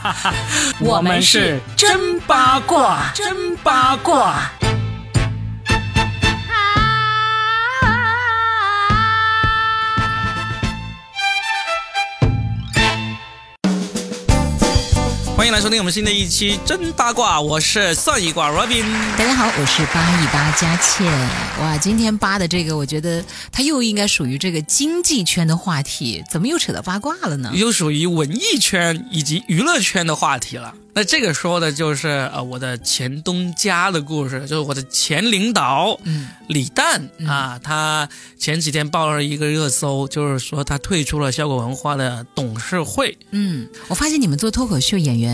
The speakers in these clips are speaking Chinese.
我们是真八卦，真八卦。欢迎来收听我们新的一期真八卦，我是算一卦 Robin。大家好，我是八一八佳倩。哇，今天八的这个，我觉得它又应该属于这个经济圈的话题，怎么又扯到八卦了呢？又属于文艺圈以及娱乐圈的话题了。那这个说的就是呃我的前东家的故事，就是我的前领导，嗯，李诞啊，他前几天报了一个热搜，就是说他退出了效果文化的董事会。嗯，我发现你们做脱口秀演员，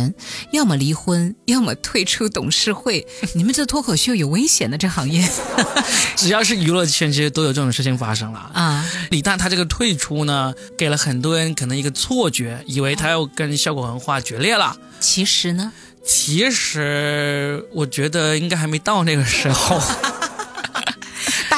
要么离婚，要么退出董事会。你们这脱口秀有危险的这行业，只要是娱乐圈，其实都有这种事情发生了啊。李诞他这个退出呢，给了很多人可能一个错觉，以为他要跟效果文化决裂了。其实呢，其实我觉得应该还没到那个时候。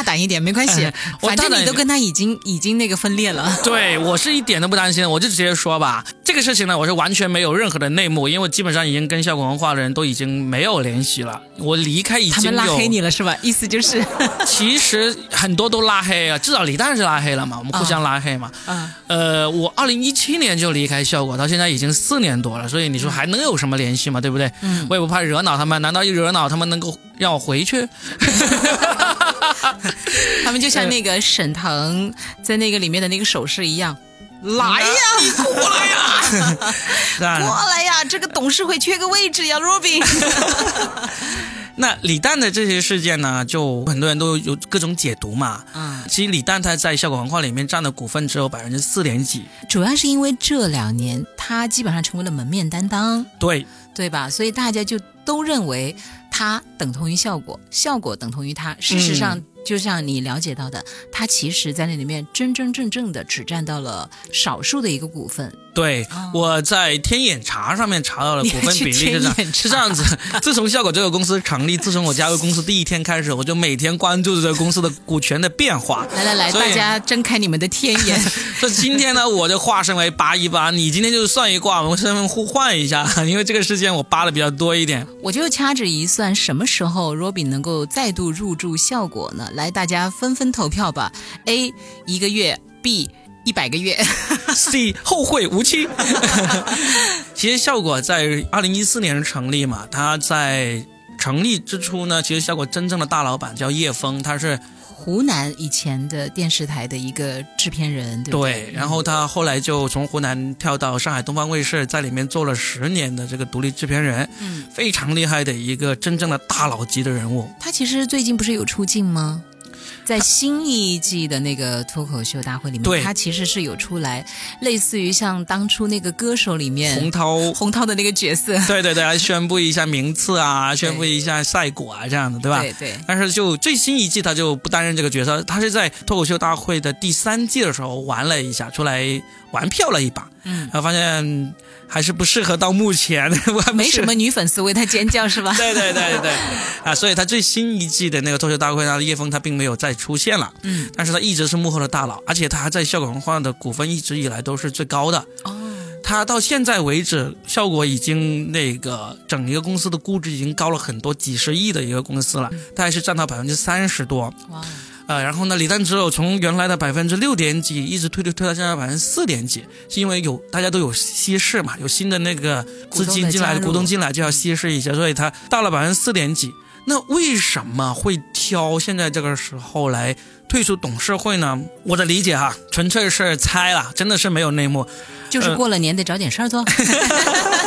大胆一点，没关系，反正你都跟他已经已经那个分裂了。对我是一点都不担心，我就直接说吧。这个事情呢，我是完全没有任何的内幕，因为基本上已经跟效果文化的人都已经没有联系了。我离开已经他们拉黑你了是吧？意思就是，其实很多都拉黑啊，至少李诞是拉黑了嘛，我们互相拉黑嘛。啊。呃，我二零一七年就离开效果，到现在已经四年多了，所以你说还能有什么联系嘛？对不对？嗯。我也不怕惹恼他们，难道一惹恼他们能够让我回去？他们就像那个沈腾在那个里面的那个手势一样，来呀，你过来呀，过来呀，这个董事会缺个位置呀，Robin。那李诞的这些事件呢，就很多人都有各种解读嘛。嗯，其实李诞他在效果文化里面占的股份只有百分之四点几，主要是因为这两年他基本上成为了门面担当，对。对吧？所以大家就都认为它等同于效果，效果等同于它。事实上。就像你了解到的，他其实在那里面真真正正的只占到了少数的一个股份。对，我在天眼查上面查到了股份比例是这样，是这样子。自从效果这个公司成立，自从我加入公司第一天开始，我就每天关注着这个公司的股权的变化。来来来，大家睁开你们的天眼。所以今天呢，我就化身为八一八，你今天就算一卦，我们身份互换一下，因为这个事件我扒的比较多一点。我就掐指一算，什么时候 Robin 能够再度入驻效果呢？来，大家纷纷投票吧。A 一个月，B 一百个月，C 后会无期。其实效果在二零一四年成立嘛，他在成立之初呢，其实效果真正的大老板叫叶峰，他是。湖南以前的电视台的一个制片人，对对，然后他后来就从湖南跳到上海东方卫视，在里面做了十年的这个独立制片人，嗯，非常厉害的一个真正的大佬级的人物。他其实最近不是有出镜吗？在新一季的那个脱口秀大会里面，他其实是有出来，类似于像当初那个歌手里面洪涛洪涛的那个角色。对 对对，来 宣布一下名次啊，宣布一下赛果啊，这样的，对吧？对对。但是就最新一季，他就不担任这个角色，他是在脱口秀大会的第三季的时候玩了一下，出来玩票了一把，嗯，然后发现。还是不适合到目前，我没什么女粉丝为他尖叫是吧？对对对对，啊，所以他最新一季的那个脱口秀大会，那叶枫他并没有再出现了，嗯，但是他一直是幕后的大佬，而且他还在效果文化的股份一直以来都是最高的。哦，他到现在为止，效果已经那个整一个公司的估值已经高了很多，几十亿的一个公司了，他还是占到百分之三十多。哇。呃，然后呢，李诞只有从原来的百分之六点几一直推推推到现在百分之四点几，是因为有大家都有稀释嘛，有新的那个资金进来，股东进来就要稀释一下，所以他到了百分之四点几。那为什么会挑现在这个时候来退出董事会呢？我的理解哈，纯粹是猜了，真的是没有内幕，就是过了年得找点事儿做。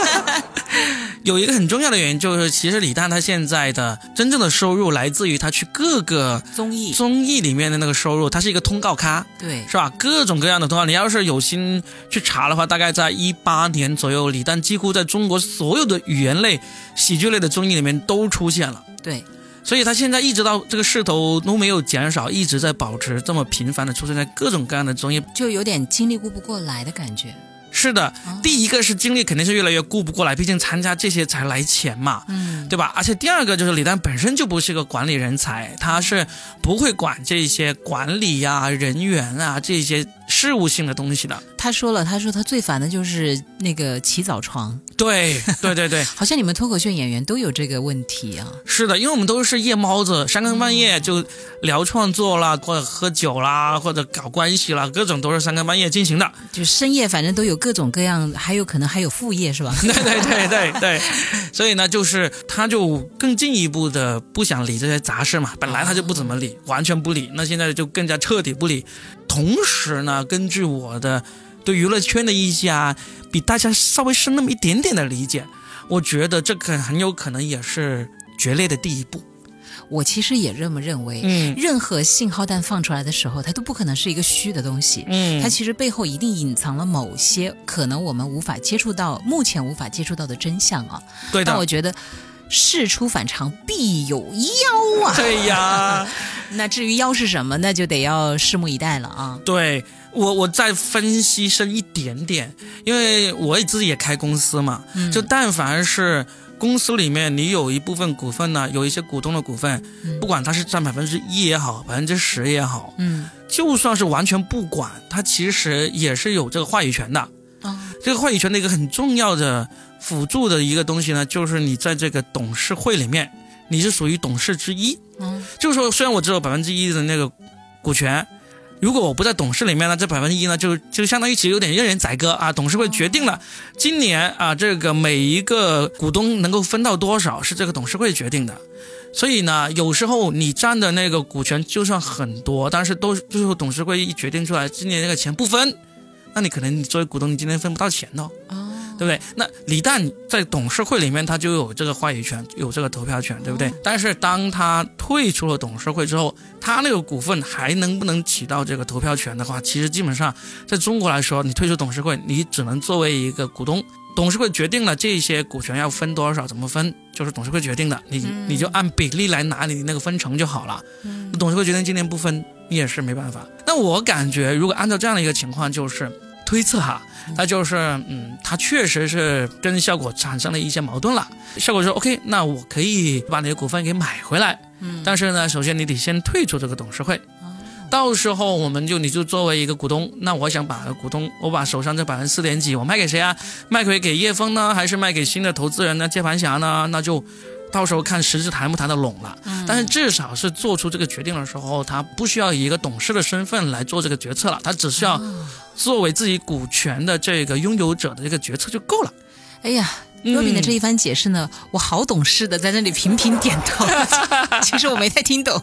有一个很重要的原因，就是其实李诞他现在的真正的收入来自于他去各个综艺。综艺里面的那个收入，他是一个通告咖，对，是吧？各种各样的通告，你要是有心去查的话，大概在一八年左右，李诞几乎在中国所有的语言类、喜剧类的综艺里面都出现了，对，所以他现在一直到这个势头都没有减少，一直在保持这么频繁的出现在各种各样的综艺，就有点精力顾不过来的感觉。是的，第一个是精力肯定是越来越顾不过来，毕竟参加这些才来钱嘛，嗯，对吧？而且第二个就是李诞本身就不是个管理人才，他是不会管这些管理呀、人员啊这些。事务性的东西的。他说了，他说他最烦的就是那个起早床。对对对对，好像你们脱口秀演员都有这个问题啊。是的，因为我们都是夜猫子，三更半夜就聊创作啦，或者喝酒啦，或者搞关系啦，各种都是三更半夜进行的。就深夜，反正都有各种各样，还有可能还有副业是吧？对对对对对，所以呢，就是他就更进一步的不想理这些杂事嘛。本来他就不怎么理，完全不理，那现在就更加彻底不理。同时呢，根据我的。对娱乐圈的一些啊，比大家稍微深那么一点点的理解，我觉得这个很有可能也是决裂的第一步。我其实也这么认为，嗯，任何信号弹放出来的时候，它都不可能是一个虚的东西，嗯，它其实背后一定隐藏了某些可能我们无法接触到、目前无法接触到的真相啊。对的。但我觉得事出反常必有妖啊。对呀。那至于妖是什么，那就得要拭目以待了啊。对。我我再分析深一点点，因为我自己也开公司嘛，就但凡是公司里面你有一部分股份呢，有一些股东的股份，不管他是占百分之一也好，百分之十也好，嗯，就算是完全不管，他其实也是有这个话语权的。啊这个话语权的一个很重要的辅助的一个东西呢，就是你在这个董事会里面，你是属于董事之一。嗯，就是说，虽然我只有百分之一的那个股权。如果我不在董事里面呢，这百分之一呢，就就相当于其实有点任人宰割啊。董事会决定了，今年啊，这个每一个股东能够分到多少是这个董事会决定的。所以呢，有时候你占的那个股权就算很多，但是都最后董事会一决定出来，今年那个钱不分，那你可能你作为股东，你今天分不到钱哦。对不对？那李诞在董事会里面，他就有这个话语权，有这个投票权，对不对？但是当他退出了董事会之后，他那个股份还能不能起到这个投票权的话，其实基本上在中国来说，你退出董事会，你只能作为一个股东，董事会决定了这些股权要分多少，怎么分，就是董事会决定的，你你就按比例来拿你那个分成就好了。董事会决定今年不分，你也是没办法。那我感觉，如果按照这样的一个情况，就是推测哈。那就是，嗯，他确实是跟效果产生了一些矛盾了。效果说，OK，那我可以把你的股份给买回来，嗯，但是呢，首先你得先退出这个董事会，到时候我们就你就作为一个股东，那我想把股东，我把手上这百分之四点几，我卖给谁啊？卖给给叶峰呢，还是卖给新的投资人呢？接盘侠呢？那就。到时候看实质谈不谈得拢了，但是至少是做出这个决定的时候，他不需要以一个董事的身份来做这个决策了，他只需要作为自己股权的这个拥有者的这个决策就够了。哎呀，若敏的这一番解释呢，我好懂事的在那里频频点头，其实我没太听懂，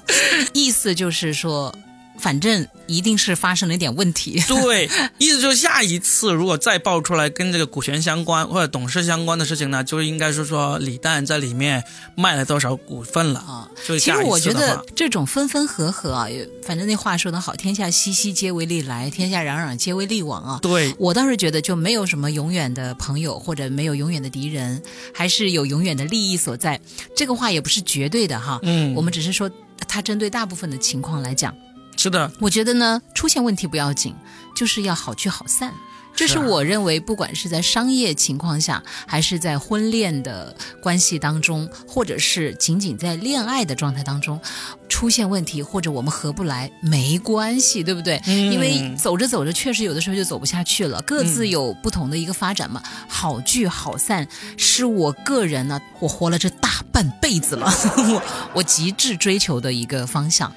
意思就是说。反正一定是发生了一点问题。对，意思就是下一次如果再爆出来跟这个股权相关或者董事相关的事情呢，就应该是说李诞在里面卖了多少股份了啊。就其实我觉得这种分分合合啊，反正那话说的好，天下熙熙皆为利来，天下攘攘皆为利往啊。对我倒是觉得就没有什么永远的朋友或者没有永远的敌人，还是有永远的利益所在。这个话也不是绝对的哈。嗯，我们只是说，它针对大部分的情况来讲。是的，我觉得呢，出现问题不要紧，就是要好聚好散。这是我认为，不管是在商业情况下，还是在婚恋的关系当中，或者是仅仅在恋爱的状态当中，出现问题或者我们合不来，没关系，对不对？因为走着走着，确实有的时候就走不下去了，各自有不同的一个发展嘛。好聚好散，是我个人呢，我活了这大半辈子了，我我极致追求的一个方向。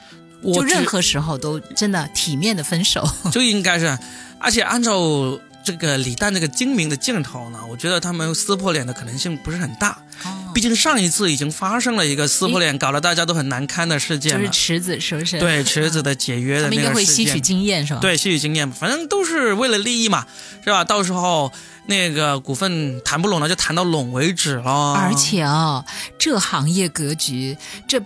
就任何时候都真的体面的分手，就应该是，而且按照这个李诞这个精明的镜头呢，我觉得他们撕破脸的可能性不是很大。哦，毕竟上一次已经发生了一个撕破脸，搞得大家都很难堪的事件就是池子是不是？对，池子的解约的那个事件。应该会吸取经验是吧？对，吸取经验，反正都是为了利益嘛，是吧？到时候那个股份谈不拢了，就谈到拢为止了。而且啊，这行业格局这。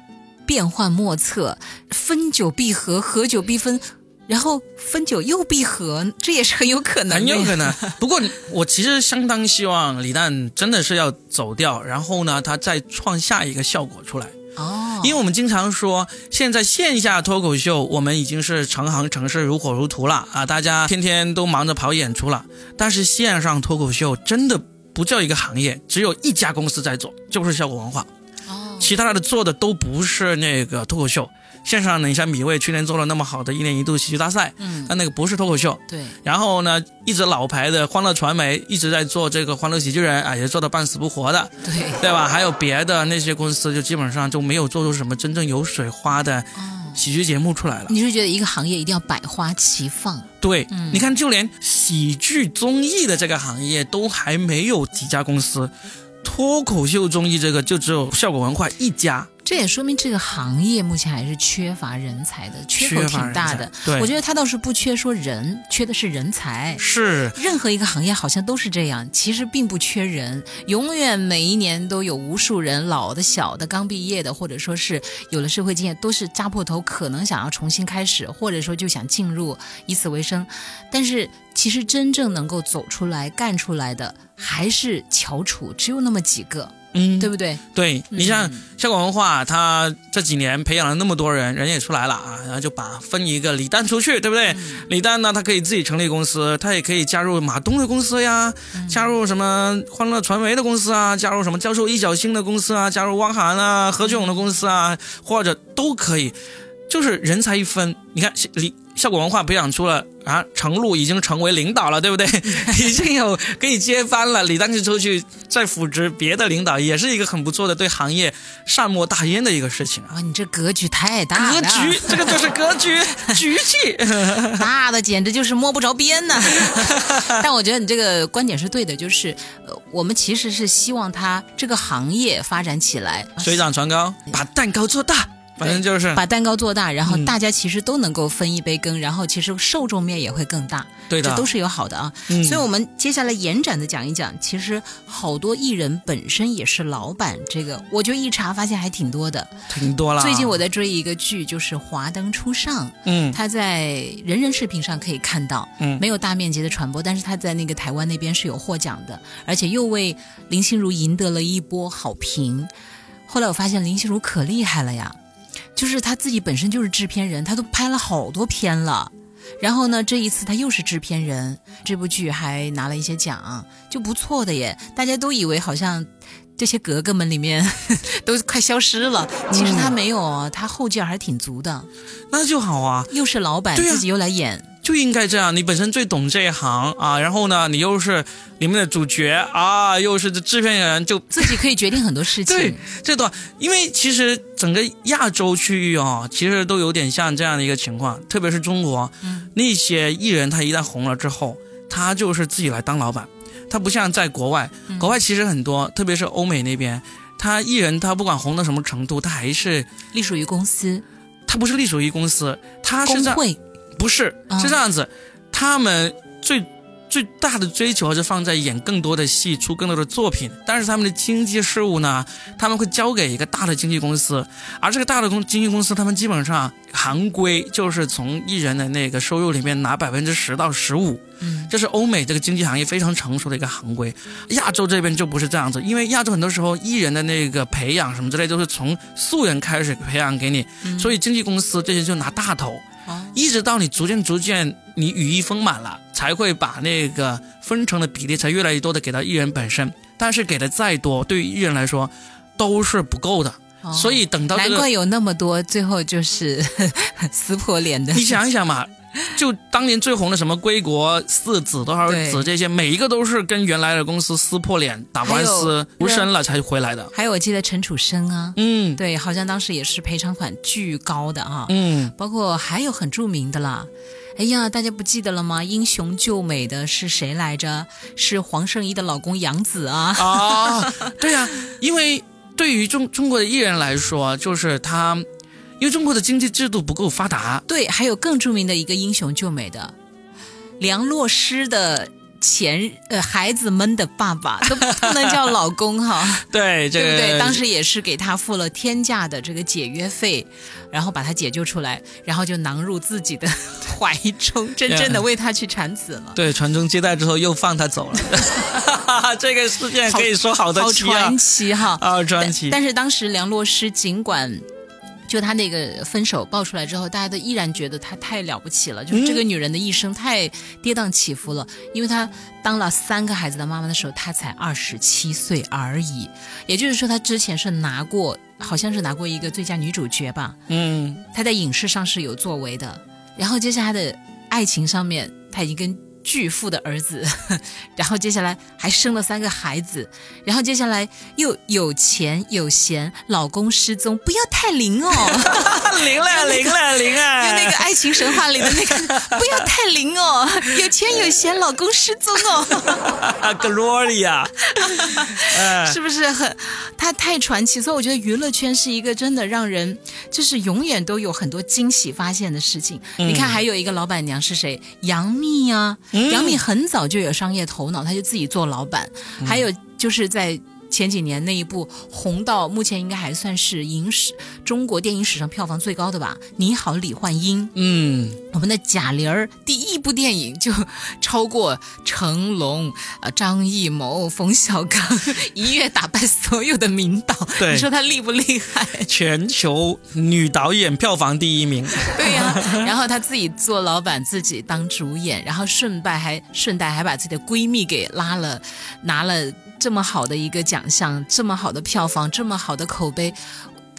变幻莫测，分久必合，合久必分，然后分久又必合，这也是很有可能。很有可能。不过我其实相当希望李诞真的是要走掉，然后呢，他再创下一个效果出来。哦，因为我们经常说，现在线下脱口秀我们已经是成行成市，如火如荼了啊，大家天天都忙着跑演出了。但是线上脱口秀真的不叫一个行业，只有一家公司在做，就是效果文化。其他的做的都不是那个脱口秀，线上呢，你像米未去年做了那么好的一年一度喜剧大赛，嗯，但那个不是脱口秀。对，然后呢，一直老牌的欢乐传媒一直在做这个欢乐喜剧人啊，也做的半死不活的，对，对吧？还有别的那些公司，就基本上就没有做出什么真正有水花的喜剧节目出来了。你是觉得一个行业一定要百花齐放？对，嗯你看，就连喜剧综艺的这个行业都还没有几家公司，脱口秀综艺这个就只有效果文化一家。这也说明这个行业目前还是缺乏人才的，缺口挺大的对我觉得他倒是不缺说人，缺的是人才。是，任何一个行业好像都是这样，其实并不缺人，永远每一年都有无数人，老的、小的、刚毕业的，或者说是有了社会经验，都是扎破头，可能想要重新开始，或者说就想进入，以此为生。但是其实真正能够走出来、干出来的，还是翘楚，只有那么几个，嗯，对不对？对你像嗯效果文化，他这几年培养了那么多人，人也出来了啊，然后就把分一个李诞出去，对不对？李诞呢，他可以自己成立公司，他也可以加入马东的公司呀，加入什么欢乐传媒的公司啊，加入什么教授易小星的公司啊，加入汪涵啊、何炅的公司啊，或者都可以，就是人才一分。你看李效果文化培养出了啊，程璐已经成为领导了，对不对？已经有可以接班了，李丹就出去再扶植别的领导，也是一个很不错的对行业善莫大焉的一个事情啊。哇，你这格局太大了，格局，这个就是格局，局气。大的简直就是摸不着边呢。但我觉得你这个观点是对的，就是呃，我们其实是希望他这个行业发展起来，水涨船高，把蛋糕做大，反正就是把蛋糕做大，然后嗯大家其实都能够分一杯羹，然后其实受众面也会更大，对的，这都是有好的啊。嗯所以，我们接下来延展的讲一讲，其实好多艺人本身也是老板，这个我就一查发现还挺多的。挺多了。最近我在追一个剧，就是《华灯初上》，嗯它在人人视频上可以看到，嗯没有大面积的传播，但是它在那个台湾那边是有获奖的，而且又为林心如赢得了一波好评。后来我发现林心如可厉害了呀，就是他自己本身就是制片人，他都拍了好多片了。然后呢，这一次他又是制片人，这部剧还拿了一些奖，就不错的耶。大家都以为好像这些格格们里面 都快消失了，其实他没有哦，她后劲儿还挺足的。那就好啊，又是老板，啊自己又来演，就应该这样。你本身最懂这一行啊，然后呢，你又是里面的主角啊，又是制片人，就自己可以决定很多事情。对，这段，因为其实整个亚洲区域啊，其实都有点像这样的一个情况，特别是中国，嗯那些艺人他一旦红了之后，他就是自己来当老板，他不像在国外，嗯国外其实很多，特别是欧美那边，他艺人他不管红到什么程度，他还是隶属于公司、他不是隶属于公司，他是在不是啊是这样子，他们最最大的追求是放在演更多的戏，出更多的作品。但是他们的经济事务呢，他们会交给一个大的经纪公司，而这个大的公经纪公司，他们基本上行规就是从艺人的那个收入里面拿百分之十到十五。嗯，这是欧美这个经济行业非常成熟的一个行规，亚洲这边就不是这样子，因为亚洲很多时候艺人的那个培养什么之类都是从素人开始培养给你，所以经纪公司这些就拿大头。哦一直到你逐渐逐渐你羽翼丰满了，才会把那个分成的比例才越来越多的给到艺人本身。但是给的再多，对于艺人来说都是不够的。哦所以等到这个，难怪有那么多最后就是 撕破脸的。你想一想嘛，就当年最红的什么归国四子、多少子这些，每一个都是跟原来的公司撕破脸、打官司无声了才回来的。还有我记得陈楚生啊，嗯对，好像当时也是赔偿款巨高的啊、嗯，包括还有很著名的啦。哎呀，大家不记得了吗？英雄救美的是谁来着？是黄圣依的老公杨紫啊。啊，对呀、因为对于中中国的艺人来说，就是他，因为中国的经济制度不够发达，对，还有更著名的一个英雄救美的梁洛施的前呃孩子们的爸爸都不能叫老公哈。对这个对不对？当时也是给他付了天价的这个解约费，然后把他解救出来，然后就囊入自己的 怀中，真正的为他去产子了。对传宗接代之后又放他走了，这个事件可以说好的传奇哈！啊传奇，但是当时梁洛施尽管就她那个分手爆出来之后，大家都依然觉得她太了不起了，就是这个女人的一生太跌宕起伏了。因为她当了三个孩子的妈妈的时候，她才二十七岁而已，也就是说，她之前是拿过，好像是拿过一个最佳女主角吧。嗯，她在影视上是有作为的。然后接下来的爱情上面，她已经跟。巨富的儿子，然后接下来还生了三个孩子，然后接下来又有钱有闲，老公失踪，不要太灵哦，灵了灵了灵啊！就那个爱情神话里的那个，不要太灵哦，有钱有闲，老公失踪哦，Gloria，是不是很？他太传奇，所以我觉得娱乐圈是一个真的让人就是永远都有很多惊喜发现的事情。你看，还有一个老板娘是谁？杨幂啊。杨幂很早就有商业头脑，她就自己做老板。还有就是在前几年那一部红到目前应该还算是影史中国电影史上票房最高的吧，《你好，李焕英》。嗯，我们的贾玲儿第一部电影就超过成龙、呃张艺谋、冯小刚，一跃打败所有的名导。对，你说她厉不厉害？全球女导演票房第一名。对呀，然后她自己做老板，自己当主演，然后顺带还顺带还把自己的闺蜜给拉了，拿了这么好的一个奖项，这么好的票房，这么好的口碑。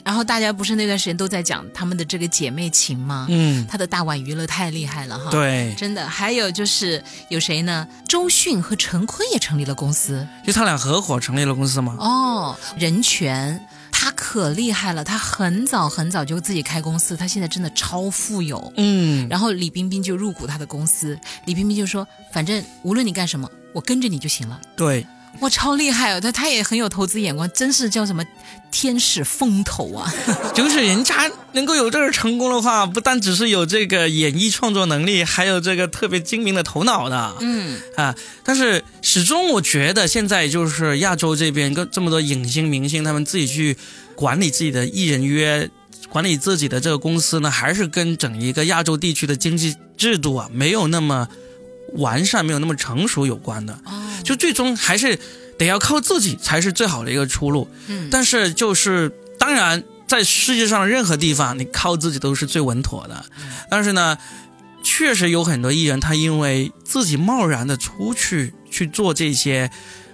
然后大家不是那段时间都在讲他们的这个姐妹情吗？嗯，他的大碗娱乐太厉害了哈。对，真的。还有就是有谁呢？周迅和陈坤也成立了公司，就他俩合伙成立了公司吗？哦，任泉，他可厉害了，他很早很早就自己开公司，他现在真的超富有。嗯，然后李冰冰就入股他的公司，李冰冰就说：“反正无论你干什么，我跟着你就行了。”对。哇，超厉害哦！他他也很有投资眼光，真是叫什么天使风投啊！就是人家能够有这个成功的话，不单只是有这个演艺创作能力，还有这个特别精明的头脑的。嗯啊，但是始终我觉得现在就是亚洲这边跟这么多影星明星，他们自己去管理自己的艺人约，管理自己的这个公司呢，还是跟整一个亚洲地区的经济制度啊没有那么完善，没有那么成熟有关的。就最终还是得要靠自己才是最好的一个出路。嗯，但是就是当然，在世界上任何地方，你靠自己都是最稳妥的。但是呢，确实有很多艺人，他因为自己贸然的出去去做这些，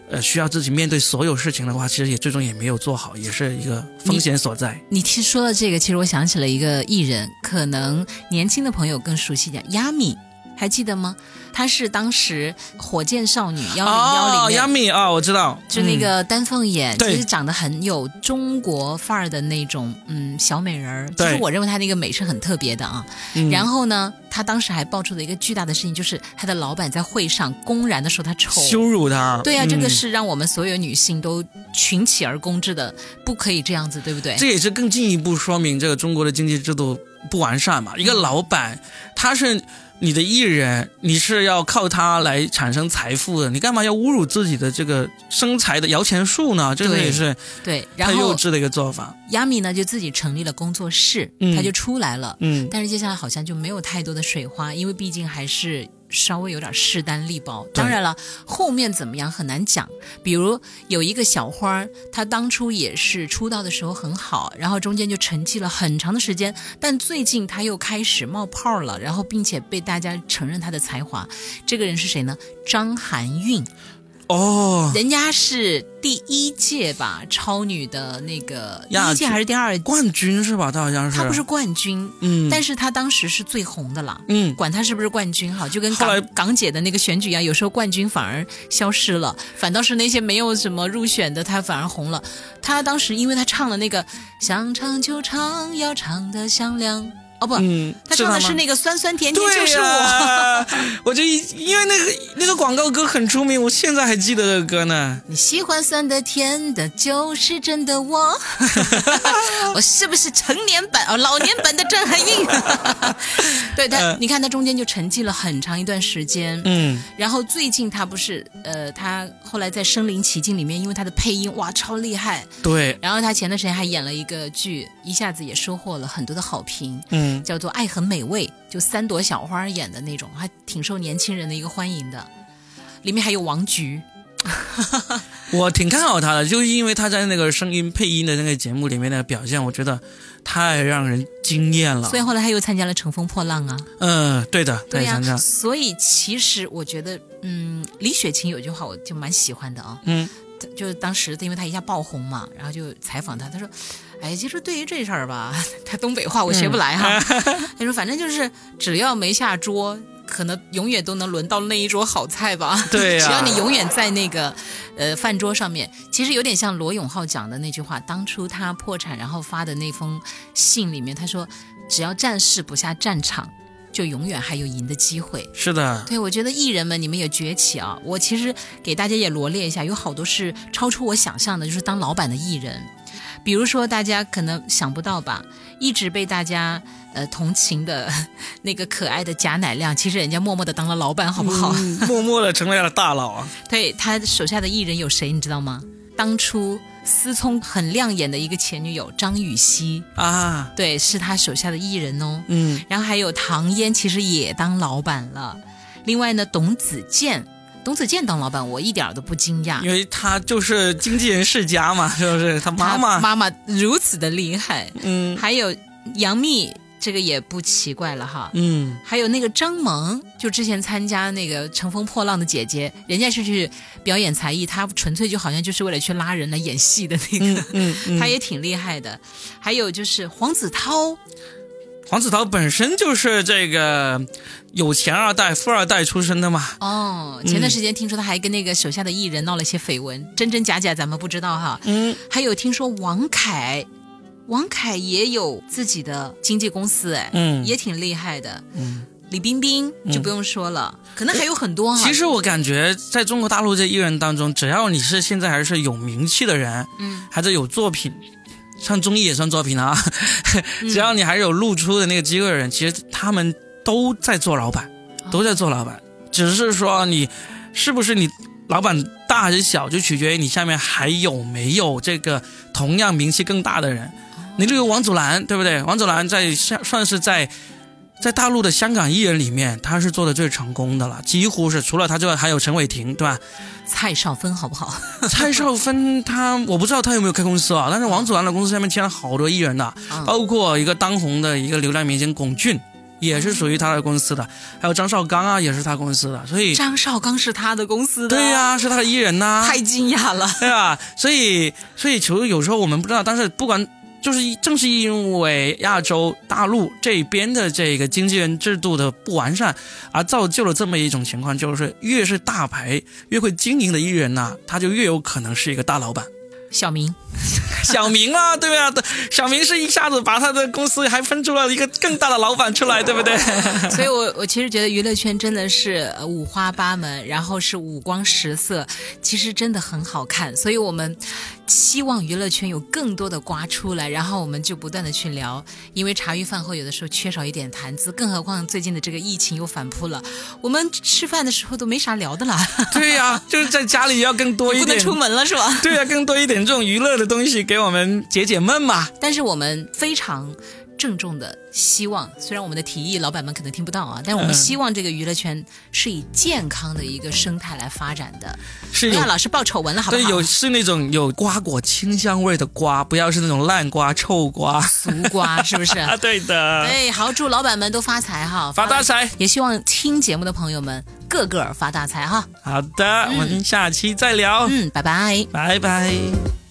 呃，需要自己面对所有事情的话，其实也最终也没有做好，也是一个风险所在。你听说了这个，其实我想起了一个艺人，可能年轻的朋友更熟悉点，亚米，还记得吗？她是当时火箭少女幺零幺零杨幂啊，我知道，就那个丹凤眼，其实长得很有中国范儿的那种，嗯，小美人儿。其实我认为她那个美是很特别的啊。然后呢，她当时还爆出了一个巨大的事情，就是她的老板在会上公然的说她丑，羞辱她。对啊，这个是让我们所有女性都群起而攻之的，不可以这样子，对不对？这也是更进一步说明这个中国的经济制度不完善嘛。一个老板，他是。你的艺人，你是要靠他来产生财富的，你干嘛要侮辱自己的这个生财的摇钱树呢？这个也是对，很幼稚的一个做法。亚米呢就自己成立了工作室，他就出来了，嗯，但是接下来好像就没有太多的水花，因为毕竟还是。稍微有点势单力薄，当然了，后面怎么样很难讲。比如有一个小花，她当初也是出道的时候很好，然后中间就沉寂了很长的时间，但最近她又开始冒泡了，然后并且被大家承认她的才华。这个人是谁呢？张含韵。哦，人家是第一届吧，超女的那个第一届还是第二冠军是吧？她好像是，她不是冠军，嗯，但是她当时是最红的了，嗯，管她是不是冠军哈，就跟港港姐的那个选举一样，有时候冠军反而消失了，反倒是那些没有什么入选的，她反而红了。她当时因为她唱了那个想唱就唱，要唱的响亮。哦不，他唱的是那个酸酸甜甜就是我，我就因为那个那个广告歌很出名，我现在还记得这个歌呢。你喜欢酸的甜的，就是真的我。我是不是成年版哦，老年版的郑含韵？对他，你看他中间就沉寂了很长一段时间，嗯，然后最近他不是呃，他后来在《身临其境》里面，因为他的配音哇超厉害，对，然后他前段时间还演了一个剧，一下子也收获了很多的好评，嗯。叫做《爱很美味》，就三朵小花演的那种，还挺受年轻人的一个欢迎的。里面还有王菊，我挺看好他的，就是因为他在那个声音配音的那个节目里面的表现，我觉得太让人惊艳了。所以后来他又参加了《乘风破浪》啊。嗯，对的，对呀。所以其实我觉得，嗯，李雪琴有句话我就蛮喜欢的啊，嗯，就是当时因为她一下爆红嘛，然后就采访她，她说，哎，其实对于这事儿吧，他东北话我学不来哈，他 说反正就是只要没下桌。可能永远都能轮到那一桌好菜吧？对啊、只要你永远在那个呃饭桌上面，其实有点像罗永浩讲的那句话。当初他破产然后发的那封信里面，他说：“只要战士不下战场，就永远还有赢的机会。”是的，对，我觉得艺人们你们也崛起啊！我其实给大家也罗列一下，有好多是超出我想象的，就是当老板的艺人。比如说，大家可能想不到吧，一直被大家呃同情的那个可爱的贾乃亮，其实人家默默的当了老板，好不好？嗯、默默的成为了大佬啊！对他手下的艺人有谁，你知道吗？当初思聪很亮眼的一个前女友张雨绮啊，对，是他手下的艺人哦。嗯，然后还有唐嫣，其实也当老板了。另外呢，董子健。董子健当老板，我一点都不惊讶，因为他就是经纪人世家嘛，是不是？他妈妈妈妈如此的厉害，嗯，还有杨幂，这个也不奇怪了哈，嗯，还有那个张萌，就之前参加那个《乘风破浪的姐姐》，人家是去表演才艺，她纯粹就好像就是为了去拉人来演戏的那个，嗯，嗯 她也挺厉害的。还有就是黄子韬。黄子韬本身就是这个有钱二代、富二代出身的嘛。哦，前段时间听说他还跟那个手下的艺人闹了些绯闻，真真假假咱们不知道哈。嗯，还有听说王凯，王凯也有自己的经纪公司，哎，嗯，也挺厉害的。嗯，李冰冰就不用说了，可能还有很多哈。其实我感觉在中国大陆这艺人当中，只要你是现在还是有名气的人，嗯，还是有作品。上综艺也算作品啊，只要你还是有露出的那个机会的人，其实他们都在做老板，都在做老板，只是说你是不是你老板大还是小，就取决于你下面还有没有这个同样名气更大的人。你这个王祖蓝，对不对？王祖蓝在算是在在大陆的香港艺人里面，他是做的最成功的了，几乎是除了他之外，还有陈伟霆，对吧？蔡少芬好不好？蔡少芬他我不知道他有没有开公司啊，但是王祖蓝的公司下面签了好多艺人的，嗯、包括一个当红的一个流量明星龚俊，也是属于他的公司的，还有张绍刚啊，也是他公司的，所以张绍刚是他的公司的，对呀、啊，是他的艺人呐、啊，太惊讶了，对吧？所以所以其实有时候我们不知道，但是不管。就是正是因为亚洲大陆这边的这个经纪人制度的不完善，而造就了这么一种情况，就是越是大牌、越会经营的艺人呢、他就越有可能是一个大老板。小明，小明啊，对啊，小明是一下子把他的公司还分出了一个更大的老板出来，对不对？所以我我其实觉得娱乐圈真的是五花八门，然后是五光十色，其实真的很好看。所以我们希望娱乐圈有更多的瓜出来，然后我们就不断的去聊，因为茶余饭后有的时候缺少一点谈资，更何况最近的这个疫情又反扑了，我们吃饭的时候都没啥聊的了。对呀、啊，就是在家里要更多一点，不能出门了是吧？对呀、啊，更多一点这种娱乐的东西给我们解解闷嘛。但是我们非常郑重的希望，虽然我们的提议老板们可能听不到啊，但我们希望这个娱乐圈是以健康的一个生态来发展的，是不要老是爆丑闻了，好不好？对，有是那种有瓜果清香味的瓜，不要是那种烂瓜、臭瓜、俗瓜，是不是？啊，对的。对，好，祝老板们都发财哈，发大财！也希望听节目的朋友们个个发大财哈。好的，嗯、我们下期再聊。嗯，拜拜，拜拜。